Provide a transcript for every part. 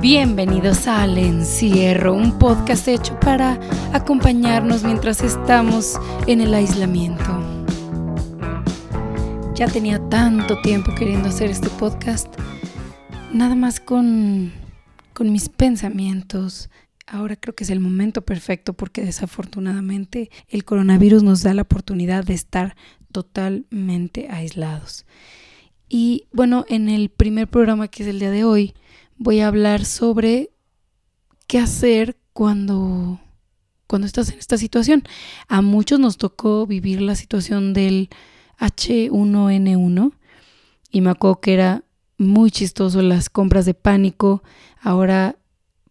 Bienvenidos al encierro, un podcast hecho para acompañarnos mientras estamos en el aislamiento. Ya tenía tanto tiempo queriendo hacer este podcast, nada más con, con mis pensamientos. Ahora creo que es el momento perfecto porque desafortunadamente el coronavirus nos da la oportunidad de estar totalmente aislados. Y bueno, en el primer programa que es el día de hoy, voy a hablar sobre qué hacer cuando, cuando estás en esta situación. A muchos nos tocó vivir la situación del H1N1 y me acuerdo que era muy chistoso las compras de pánico. Ahora,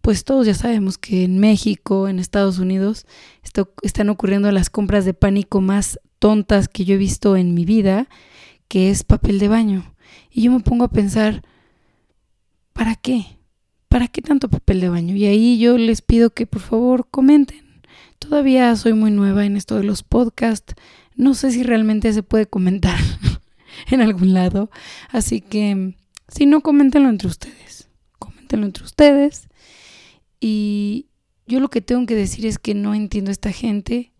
pues todos ya sabemos que en México, en Estados Unidos, están ocurriendo las compras de pánico más tontas que yo he visto en mi vida, que es papel de baño. Y yo me pongo a pensar, ¿para qué? ¿Para qué tanto papel de baño? Y ahí yo les pido que por favor comenten. Todavía soy muy nueva en esto de los podcasts. No sé si realmente se puede comentar en algún lado. Así que, si no, coméntenlo entre ustedes. Coméntenlo entre ustedes. Y yo lo que tengo que decir es que no entiendo a esta gente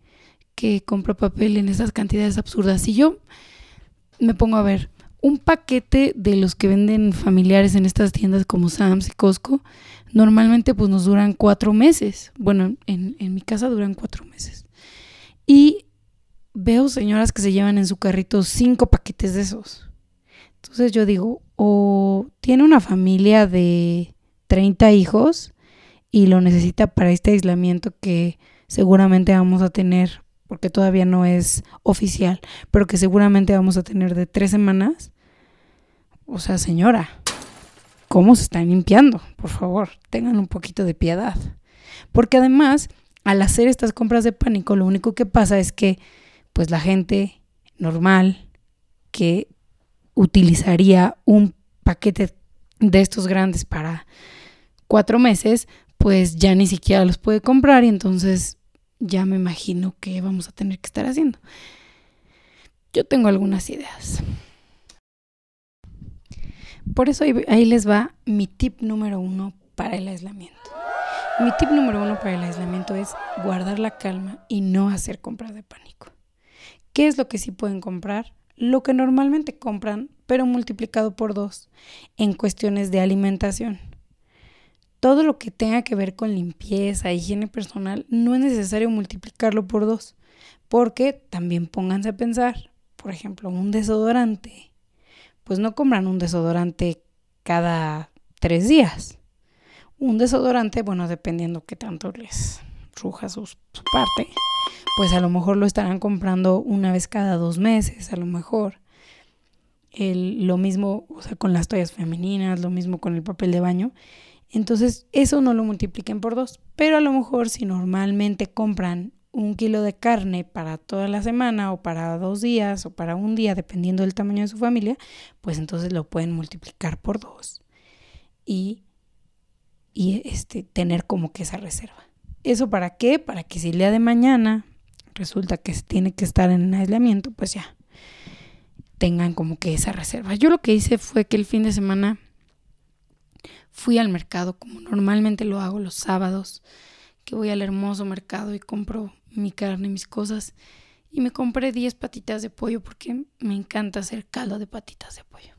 que compra papel en esas cantidades absurdas. Si yo me pongo a ver, un paquete de los que venden familiares en estas tiendas como Sam's y Costco, normalmente pues nos duran cuatro meses. Bueno, en, en mi casa duran cuatro meses. Y veo señoras que se llevan en su carrito cinco paquetes de esos. Entonces yo digo, o tiene una familia de 30 hijos y lo necesita para este aislamiento que seguramente vamos a tener porque todavía no es oficial, pero que seguramente vamos a tener de tres semanas. O sea, señora, ¿cómo se están limpiando? Por favor, tengan un poquito de piedad. Porque además, al hacer estas compras de pánico, lo único que pasa es que, pues la gente normal que utilizaría un paquete de estos grandes para cuatro meses, pues ya ni siquiera los puede comprar y entonces ya me imagino que vamos a tener que estar haciendo. Yo tengo algunas ideas. Por eso ahí, les va mi tip número uno para el aislamiento. Mi tip número uno para el aislamiento es guardar la calma y no hacer compras de pánico. ¿Qué es lo que sí pueden comprar? Lo que normalmente compran, pero multiplicado por dos en cuestiones de alimentación todo lo que tenga que ver con limpieza, higiene personal, no es necesario multiplicarlo por dos, porque también pónganse a pensar, por ejemplo, un desodorante, pues no compran un desodorante cada tres días. Un desodorante, bueno, dependiendo qué tanto les ruja su, su parte, pues a lo mejor lo estarán comprando una vez cada dos meses, a lo mejor. El, lo mismo o sea, con las toallas femeninas, lo mismo con el papel de baño. Entonces, eso no lo multipliquen por dos. Pero a lo mejor si normalmente compran un kilo de carne para toda la semana o para dos días o para un día, dependiendo del tamaño de su familia, pues entonces lo pueden multiplicar por dos y, y este, tener como que esa reserva. ¿Eso para qué? Para que si el día de mañana resulta que se tiene que estar en aislamiento, pues ya tengan como que esa reserva. Yo lo que hice fue que el fin de semana fui al mercado como normalmente lo hago los sábados, que voy al hermoso mercado y compro mi carne y mis cosas. Y me compré 10 patitas de pollo porque me encanta hacer caldo de patitas de pollo.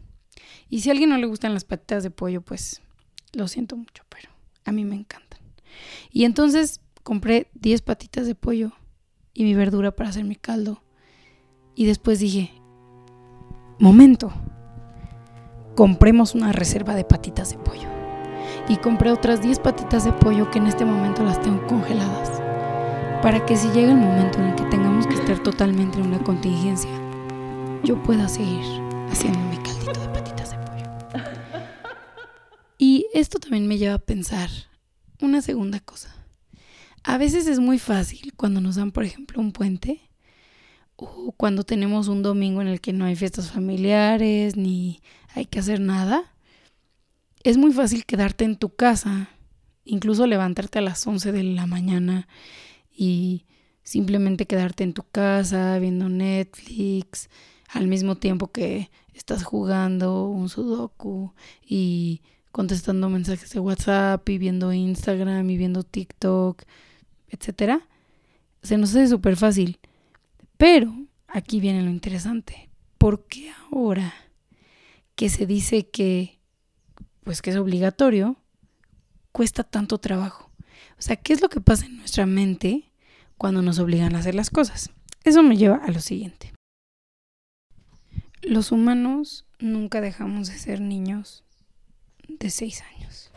Y si a alguien no le gustan las patitas de pollo, pues lo siento mucho, pero a mí me encantan. Y entonces compré 10 patitas de pollo y mi verdura para hacer mi caldo. Y después dije, momento, compremos una reserva de patitas de pollo y compré otras 10 patitas de pollo que en este momento las tengo congeladas. Para que si llega el momento en el que tengamos que estar totalmente en una contingencia, yo pueda seguir haciendo mi caldito de patitas de pollo. Y esto también me lleva a pensar una segunda cosa. A veces es muy fácil cuando nos dan, por ejemplo, un puente o cuando tenemos un domingo en el que no hay fiestas familiares ni hay que hacer nada es muy fácil quedarte en tu casa, incluso levantarte a las 11 de la mañana y simplemente quedarte en tu casa viendo Netflix al mismo tiempo que estás jugando un sudoku y contestando mensajes de WhatsApp y viendo Instagram y viendo TikTok, etcétera, se nos hace súper fácil. Pero aquí viene lo interesante. ¿Por qué ahora que se dice que pues que es obligatorio cuesta tanto trabajo? O sea, ¿qué es lo que pasa en nuestra mente cuando nos obligan a hacer las cosas? Eso me lleva a lo siguiente. Los humanos nunca dejamos de ser niños de seis años.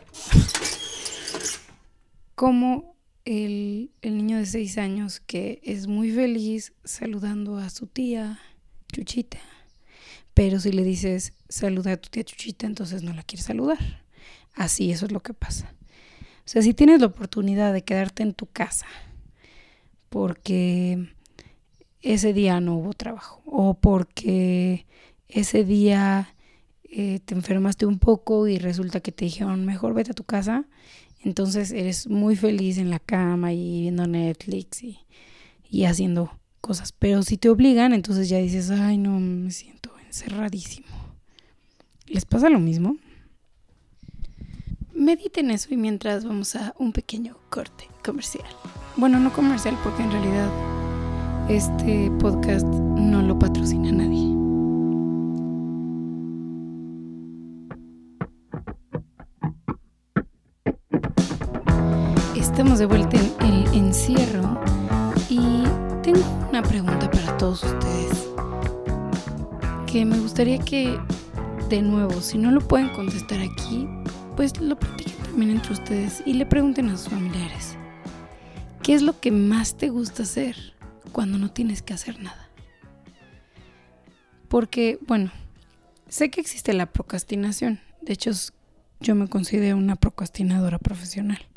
Como el, el, niño de seis años que es muy feliz saludando a su tía Chuchita. Pero si le dices saluda a tu tía Chuchita, entonces no la quieres saludar. Así, eso es lo que pasa. O sea, si tienes la oportunidad de quedarte en tu casa porque ese día no hubo trabajo o porque ese día eh, te enfermaste un poco y resulta que te dijeron mejor vete a tu casa, entonces eres muy feliz en la cama y viendo Netflix y, y haciendo cosas. Pero si te obligan, entonces ya dices, ay no, me siento encerradísimo. ¿Les pasa lo mismo? Mediten eso y mientras vamos a un pequeño corte comercial. Bueno, no comercial porque en realidad este podcast no lo patrocina nadie. Estamos de vuelta en el encierro y tengo una pregunta para todos ustedes que me gustaría que de nuevo, si no lo pueden contestar aquí, pues lo platiquen también entre ustedes y le pregunten a sus familiares. ¿Qué es lo que más te gusta hacer? cuando no tienes que hacer nada. Porque, bueno, sé que existe la procrastinación. De hecho, yo me considero una procrastinadora profesional.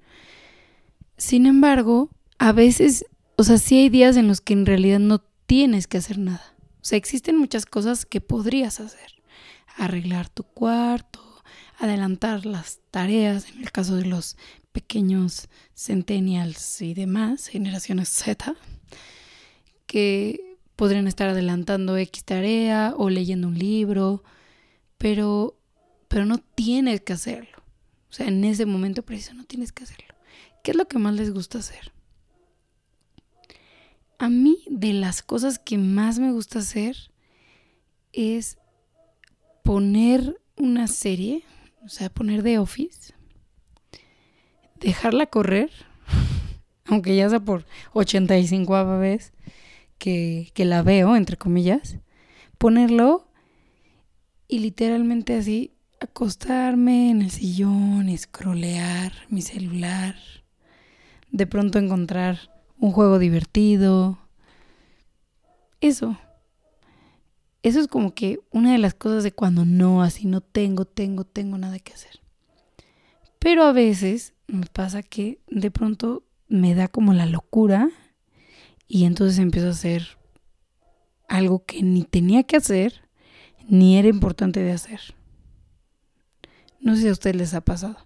Sin embargo, a veces, o sea, sí hay días en los que en realidad no tienes que hacer nada. O sea, existen muchas cosas que podrías hacer. Arreglar tu cuarto, adelantar las tareas, en el caso de los pequeños centennials y demás, generaciones Z que podrían estar adelantando X tarea o leyendo un libro, pero, pero no tienes que hacerlo. O sea, en ese momento preciso no tienes que hacerlo. ¿Qué es lo que más les gusta hacer? A mí de las cosas que más me gusta hacer es poner una serie, o sea, poner de Office, dejarla correr, aunque ya sea por 85 vez, que, la veo, entre comillas, ponerlo y literalmente así acostarme en el sillón, escrolear mi celular, de pronto encontrar un juego divertido. Eso. Eso es como que una de las cosas de cuando no, así no tengo, tengo, tengo nada que hacer. Pero a veces me pasa que de pronto me da como la locura y entonces empiezo a hacer algo que ni tenía que hacer, ni era importante de hacer. No sé si a ustedes les ha pasado.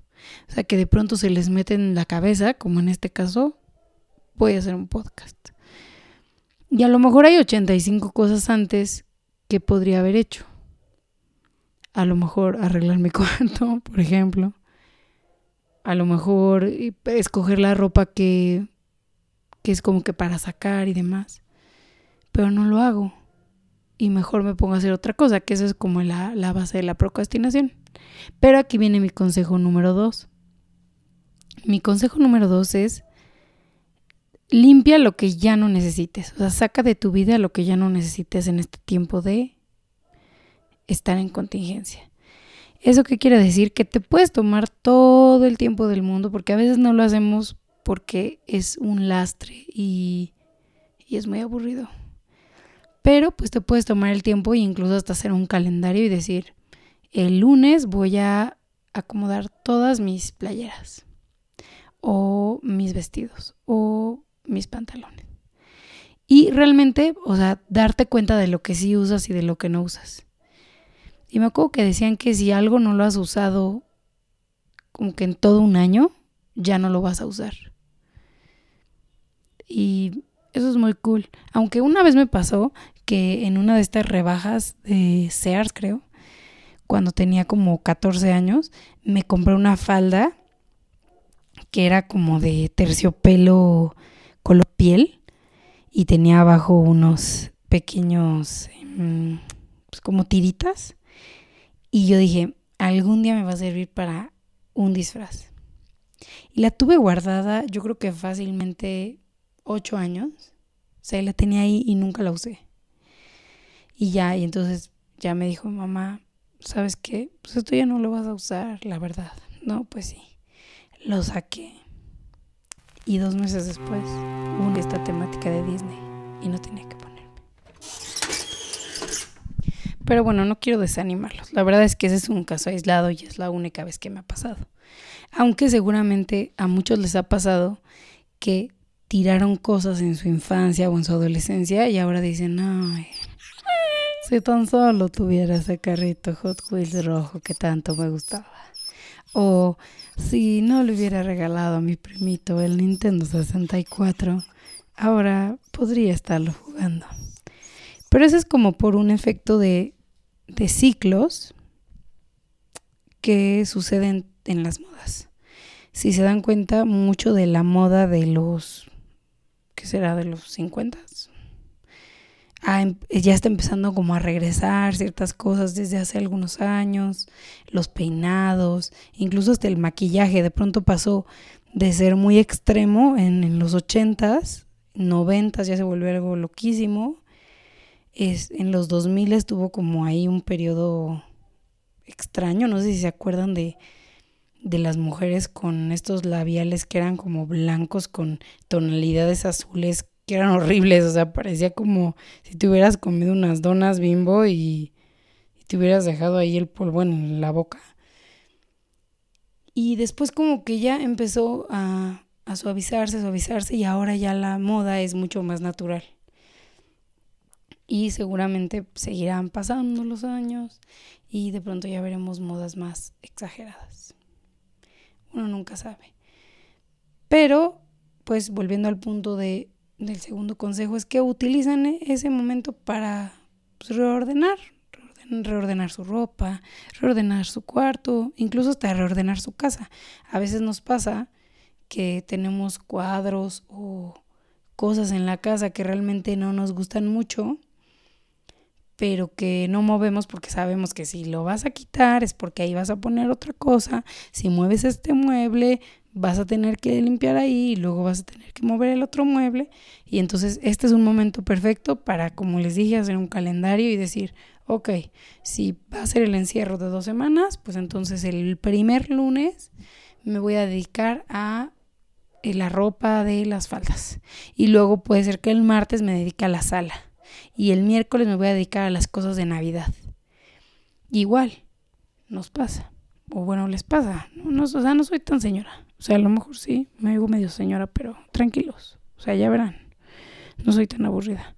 O sea, que de pronto se les mete en la cabeza, como en este caso, voy a hacer un podcast. Y a lo mejor hay 85 cosas antes que podría haber hecho. A lo mejor arreglar mi cuarto, por ejemplo. A lo mejor escoger la ropa que que es como que para sacar y demás. Pero no lo hago. Y mejor me pongo a hacer otra cosa, que eso es como la, la base de la procrastinación. Pero aquí viene mi consejo número dos. Mi consejo número dos es limpia lo que ya no necesites. O sea, saca de tu vida lo que ya no necesites en este tiempo de estar en contingencia. ¿Eso qué quiere decir? Que te puedes tomar todo el tiempo del mundo, porque a veces no lo hacemos porque es un lastre y, es muy aburrido. Pero pues te puedes tomar el tiempo e incluso hasta hacer un calendario y decir, el lunes voy a acomodar todas mis playeras o mis vestidos o mis pantalones. Y realmente, o sea, darte cuenta de lo que sí usas y de lo que no usas. Y me acuerdo que decían que si algo no lo has usado como que en todo un año, ya no lo vas a usar. Y eso es muy cool. Aunque una vez me pasó que en una de estas rebajas de Sears, creo, cuando tenía como 14 años, me compré una falda que era como de terciopelo color piel y tenía abajo unos pequeños, em, pues como tiritas. Y yo dije, algún día me va a servir para un disfraz. Y la tuve guardada, yo creo que fácilmente ocho años. O sea, la tenía ahí y nunca la usé. Y ya, y entonces ya me dijo mamá, ¿sabes qué? Pues esto ya no lo vas a usar, la verdad. No, pues sí. Lo saqué. Y dos meses después hubo esta temática de Disney y no tenía que ponerme. Pero bueno, no quiero desanimarlos. La verdad es que ese es un caso aislado y es la única vez que me ha pasado. Aunque seguramente a muchos les ha pasado que tiraron cosas en su infancia o en su adolescencia y ahora dicen, ay, si tan solo tuviera ese carrito Hot Wheels rojo que tanto me gustaba. O si no le hubiera regalado a mi primito el Nintendo 64, ahora podría estarlo jugando. Pero eso es como por un efecto de, de ciclos que suceden en las modas. Si se dan cuenta, mucho de la moda de los, ¿qué será? De los 50, Em, ya está empezando como a regresar ciertas cosas desde hace algunos años, los peinados, incluso hasta el maquillaje, de pronto pasó de ser muy extremo en, los ochentas, noventas ya se volvió algo loquísimo, es, en los 2000 estuvo como ahí un periodo extraño, no sé si se acuerdan de, de las mujeres con estos labiales que eran como blancos con tonalidades azules que eran horribles, o sea, parecía como si te hubieras comido unas donas bimbo y, te hubieras dejado ahí el polvo en la boca. Y después como que ya empezó a, a suavizarse, suavizarse y ahora ya la moda es mucho más natural. Y seguramente seguirán pasando los años y de pronto ya veremos modas más exageradas. Uno nunca sabe. Pero, pues volviendo al punto de del segundo consejo es que utilizan ese momento para pues, reordenar, reordenar su ropa, reordenar su cuarto, incluso hasta reordenar su casa. A veces nos pasa que tenemos cuadros o cosas en la casa que realmente no nos gustan mucho, pero que no movemos porque sabemos que si lo vas a quitar es porque ahí vas a poner otra cosa. Si mueves este mueble, vas a tener que limpiar ahí y luego vas a tener que mover el otro mueble. Y entonces este es un momento perfecto para, como les dije, hacer un calendario y decir, ok, si va a ser el encierro de dos semanas, pues entonces el primer lunes me voy a dedicar a eh, la ropa de las faldas. Y luego puede ser que el martes me dedique a la sala. Y el miércoles me voy a dedicar a las cosas de Navidad. Igual, nos pasa. O bueno, les pasa. No, o sea, no soy tan señora. O sea, a lo mejor sí, me digo medio señora, pero tranquilos. O sea, ya verán. No soy tan aburrida.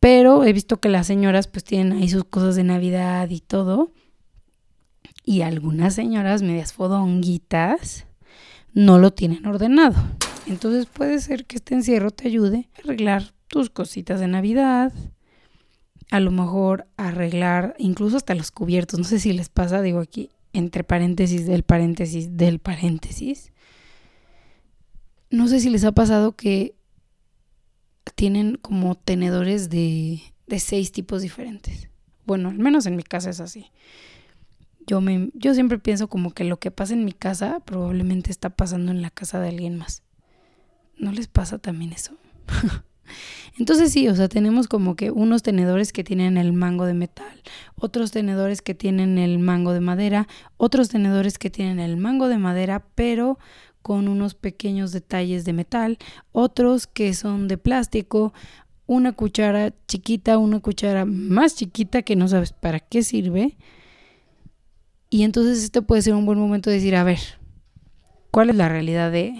Pero he visto que las señoras pues tienen ahí sus cosas de Navidad y todo. Y algunas señoras medias fodonguitas no lo tienen ordenado. Entonces puede ser que este encierro te ayude a arreglar tus cositas de Navidad. A lo mejor arreglar incluso hasta los cubiertos. No sé si les pasa, digo aquí, entre paréntesis del paréntesis del paréntesis no sé si les ha pasado que tienen como tenedores de, de seis tipos diferentes. Bueno, al menos en mi casa es así. Yo, me, yo siempre pienso como que lo que pasa en mi casa probablemente está pasando en la casa de alguien más. ¿No les pasa también eso? Entonces sí, o sea, tenemos como que unos tenedores que tienen el mango de metal, otros tenedores que tienen el mango de madera, otros tenedores que tienen el mango de madera, pero con unos pequeños detalles de metal, otros que son de plástico, una cuchara chiquita, una cuchara más chiquita que no sabes para qué sirve. Y entonces este puede ser un buen momento de decir, a ver, ¿cuál es la realidad de,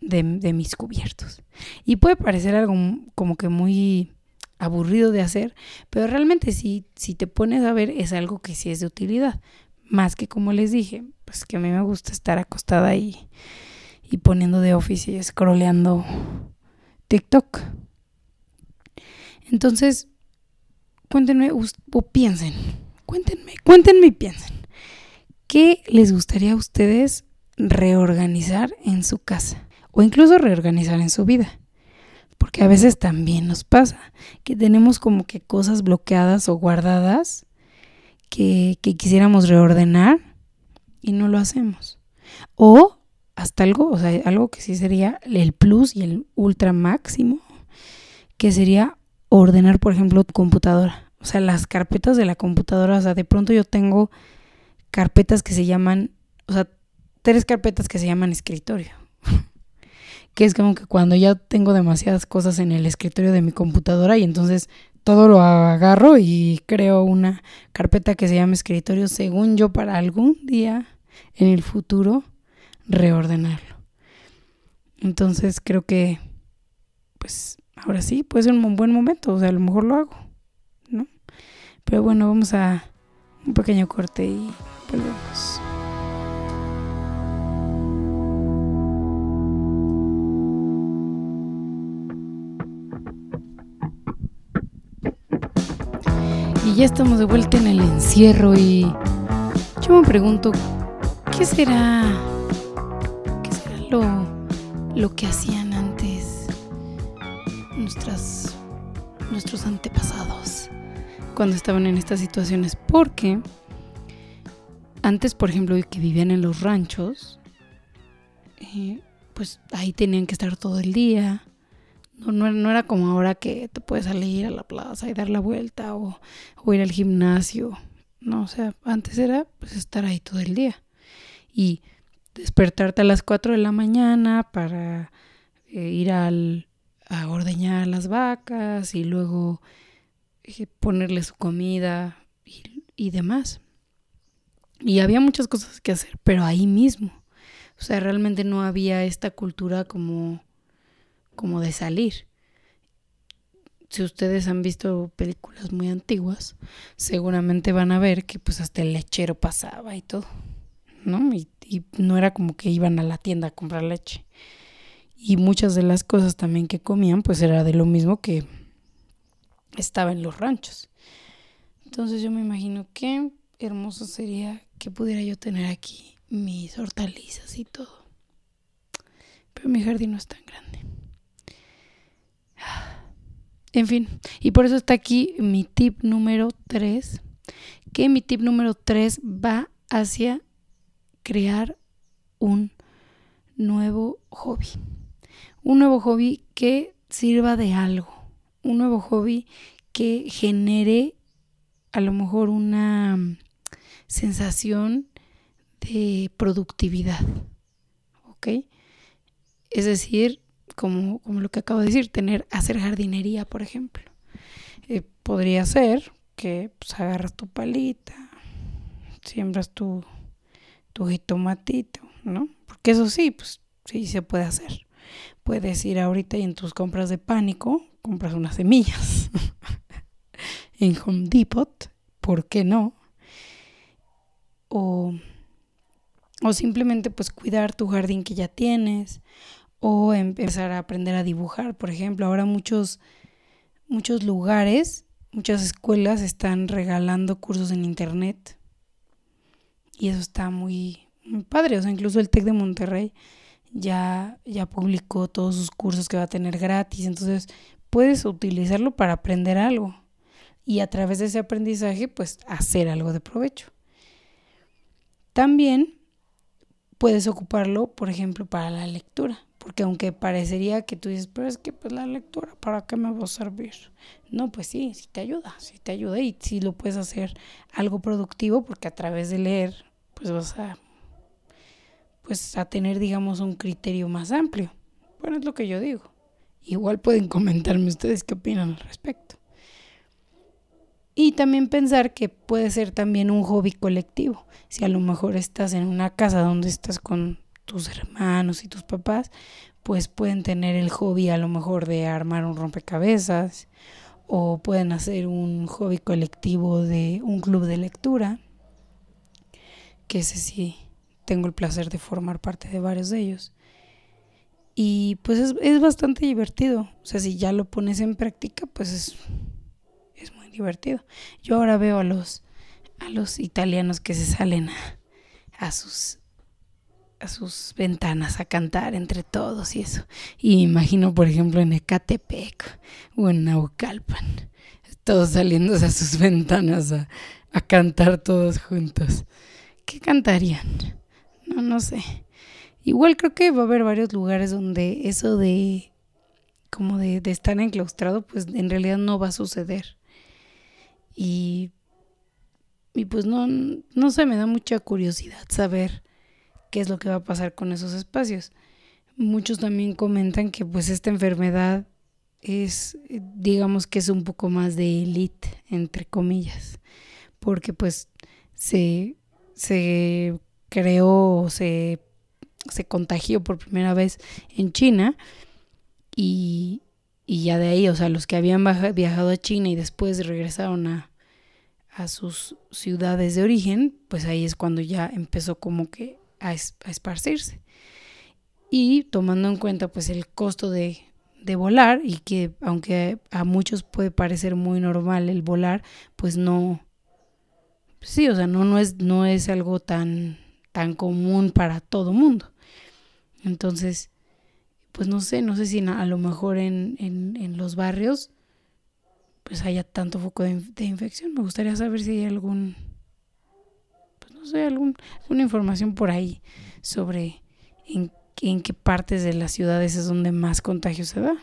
de, mis cubiertos? Y puede parecer algo como que muy aburrido de hacer, pero realmente si, si te pones a ver es algo que sí es de utilidad. Más que como les dije, pues que a mí me gusta estar acostada ahí y poniendo de office y scrolleando TikTok. Entonces, cuéntenme o piensen, cuéntenme, cuéntenme y piensen. ¿Qué les gustaría a ustedes reorganizar en su casa? O incluso reorganizar en su vida. Porque a veces también nos pasa que tenemos como que cosas bloqueadas o guardadas que, que quisiéramos reordenar y no lo hacemos. O hasta algo, o sea, algo que sí sería el plus y el ultra máximo, que sería ordenar, por ejemplo, tu computadora. O sea, las carpetas de la computadora, o sea, de pronto yo tengo carpetas que se llaman, o sea, tres carpetas que se llaman escritorio. que es como que cuando ya tengo demasiadas cosas en el escritorio de mi computadora y entonces todo lo agarro y creo una carpeta que se llama escritorio, según yo, para algún día en el futuro reordenarlo. Entonces creo que, pues ahora sí, puede ser un buen momento, o sea, a lo mejor lo hago, ¿no? Pero bueno, vamos a un pequeño corte y volvemos. Ya estamos de vuelta en el encierro y yo me pregunto, ¿qué será, lo, lo que hacían antes nuestras, nuestros antepasados cuando estaban en estas situaciones? Porque antes, por ejemplo, que vivían en los ranchos, eh, pues ahí tenían que estar todo el día no, era como ahora que te puedes salir a la plaza y dar la vuelta o, ir al gimnasio. No, o sea, antes era pues estar ahí todo el día. Y despertarte a las 4 de la mañana para eh, ir al, a ordeñar las vacas y luego eh, ponerle su comida y, y demás. Y había muchas cosas que hacer, pero ahí mismo. O sea, realmente no había esta cultura como como de salir. Si ustedes han visto películas muy antiguas, seguramente van a ver que pues hasta el lechero pasaba y todo, ¿no? Y, no era como que iban a la tienda a comprar leche. Y muchas de las cosas también que comían pues era de lo mismo que estaba en los ranchos. Entonces yo me imagino qué hermoso sería que pudiera yo tener aquí mis hortalizas y todo. Pero mi jardín no es tan grande. En fin, y por eso está aquí mi tip número 3, que mi tip número 3 va hacia crear un nuevo hobby. Un nuevo hobby que sirva de algo. Un nuevo hobby que genere a lo mejor una sensación de productividad. ¿Ok? Es decir, como, lo que acabo de decir, tener, hacer jardinería, por ejemplo. Eh, podría ser que pues, agarras tu palita, siembras tu, tu jitomatito, ¿no? Porque eso sí, pues sí se puede hacer. Puedes ir ahorita y en tus compras de pánico, compras unas semillas en Home Depot, ¿por qué no? O, o simplemente pues cuidar tu jardín que ya tienes, o empezar a aprender a dibujar, por ejemplo. Ahora muchos, muchos lugares, muchas escuelas están regalando cursos en internet y eso está muy, padre. O sea, incluso el TEC de Monterrey ya, ya publicó todos sus cursos que va a tener gratis. Entonces puedes utilizarlo para aprender algo y a través de ese aprendizaje pues hacer algo de provecho. También puedes ocuparlo, por ejemplo, para la lectura. Porque aunque parecería que tú dices, pero es que pues la lectura, ¿para qué me va a servir? No, pues sí, sí te ayuda, sí te ayuda y sí lo puedes hacer algo productivo porque a través de leer pues vas a, pues a tener digamos un criterio más amplio. Bueno, es lo que yo digo. Igual pueden comentarme ustedes qué opinan al respecto. Y también pensar que puede ser también un hobby colectivo. Si a lo mejor estás en una casa donde estás con tus hermanos y tus papás, pues pueden tener el hobby a lo mejor de armar un rompecabezas o pueden hacer un hobby colectivo de un club de lectura, que ese sí tengo el placer de formar parte de varios de ellos. Y pues es, es bastante divertido. O sea, si ya lo pones en práctica, pues es, es muy divertido. Yo ahora veo a los a los italianos que se salen a, a sus a sus ventanas a cantar entre todos y eso. Y me imagino, por ejemplo, en Ecatepec o en Naucalpan, todos saliendo a sus ventanas a, a cantar todos juntos. ¿Qué cantarían? No, no sé. Igual creo que va a haber varios lugares donde eso de como de, de estar enclaustrado, pues en realidad no va a suceder. Y, y pues no, no sé, me da mucha curiosidad saber qué es lo que va a pasar con esos espacios. Muchos también comentan que pues esta enfermedad es, digamos que es un poco más de élite, entre comillas, porque pues se, se creó, se, se contagió por primera vez en China y, y ya de ahí, o sea, los que habían viajado a China y después regresaron a, a sus ciudades de origen, pues ahí es cuando ya empezó como que a, esparcirse. Y tomando en cuenta pues el costo de, volar y que aunque a muchos puede parecer muy normal el volar, pues no, sí, o sea, no, no, es, no es algo tan, tan común para todo mundo. Entonces, pues no sé, no sé si a lo mejor en, en, en los barrios pues haya tanto foco de, de, infección. Me gustaría saber si hay algún no sé, alguna información por ahí sobre en qué partes de las ciudades es donde más contagio se da.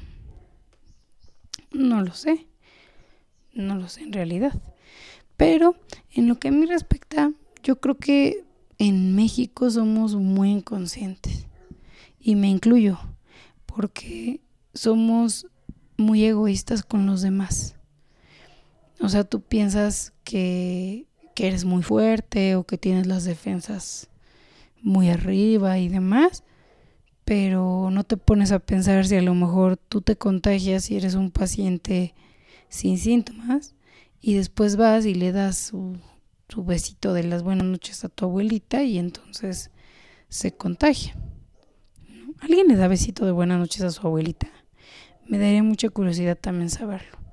No lo sé. No lo sé en realidad. Pero en lo que a mí respecta, yo creo que en México somos muy inconscientes. Y me incluyo, porque somos muy egoístas con los demás. O sea, tú piensas que que eres muy fuerte o que tienes las defensas muy arriba y demás, pero no te pones a pensar si a lo mejor tú te contagias y eres un paciente sin síntomas y después vas y le das su, su besito de las buenas noches a tu abuelita y entonces se contagia. ¿Alguien le da besito de buenas noches a su abuelita? Me daría mucha curiosidad también saberlo.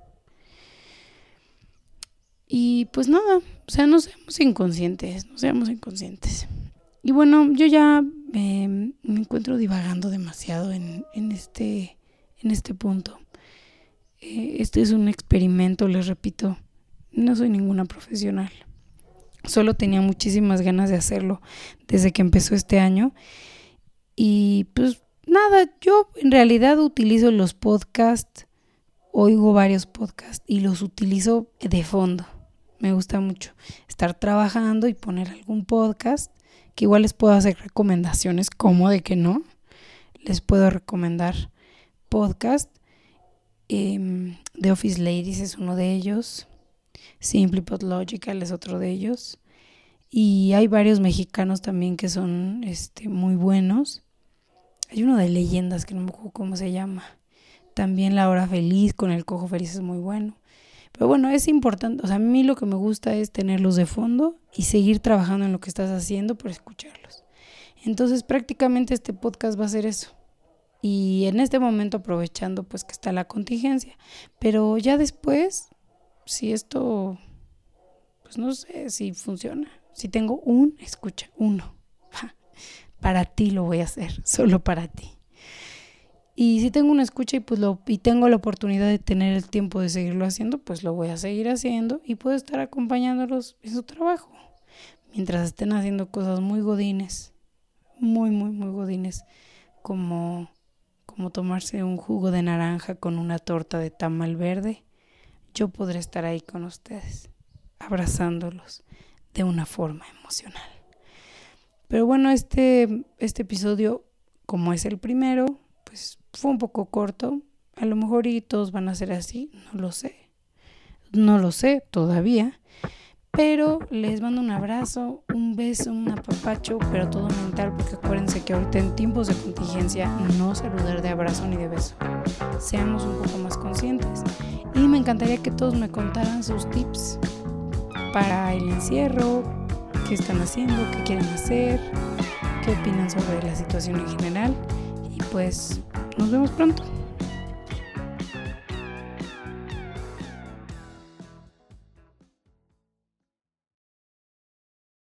Y pues nada, o sea, no seamos inconscientes, no seamos inconscientes. Y bueno, yo ya me encuentro divagando demasiado en, en, este, en este punto. Eh, este es un experimento, les repito, no soy ninguna profesional. Solo tenía muchísimas ganas de hacerlo desde que empezó este año. Y pues nada, yo en realidad utilizo los podcasts, oigo varios podcasts y los utilizo de fondo me gusta mucho estar trabajando y poner algún podcast, que igual les puedo hacer recomendaciones, como de que no. Les puedo recomendar podcast. Eh, The Office Ladies es uno de ellos. Simply Put Logical es otro de ellos. Y hay varios mexicanos también que son este, muy buenos. Hay uno de leyendas que no me acuerdo cómo se llama. También La Hora Feliz con el Cojo Feliz es muy bueno. Pero bueno, es importante, o sea, a mí lo que me gusta es tenerlos de fondo y seguir trabajando en lo que estás haciendo por escucharlos. Entonces prácticamente este podcast va a ser eso. Y en este momento aprovechando pues que está la contingencia. Pero ya después, si esto, pues no sé si funciona. Si tengo un, escucha, uno. Para ti lo voy a hacer, solo para ti. Y si tengo una escucha y pues lo y tengo la oportunidad de tener el tiempo de seguirlo haciendo, pues lo voy a seguir haciendo y puedo estar acompañándolos en su trabajo. Mientras estén haciendo cosas muy godines, muy muy muy godines, como como tomarse un jugo de naranja con una torta de tamal verde, yo podré estar ahí con ustedes, abrazándolos de una forma emocional. Pero bueno, este este episodio como es el primero, pues fue un poco corto. A lo mejor y todos van a ser así, no lo sé. No lo sé todavía. Pero les mando un abrazo, un beso, un apapacho, pero todo mental, porque acuérdense que ahorita en tiempos de contingencia no saludar de abrazo ni de beso. Seamos un poco más conscientes. Y me encantaría que todos me contaran sus tips para el encierro, qué están haciendo, qué quieren hacer, qué opinan sobre la situación en general. Pues nos vemos pronto.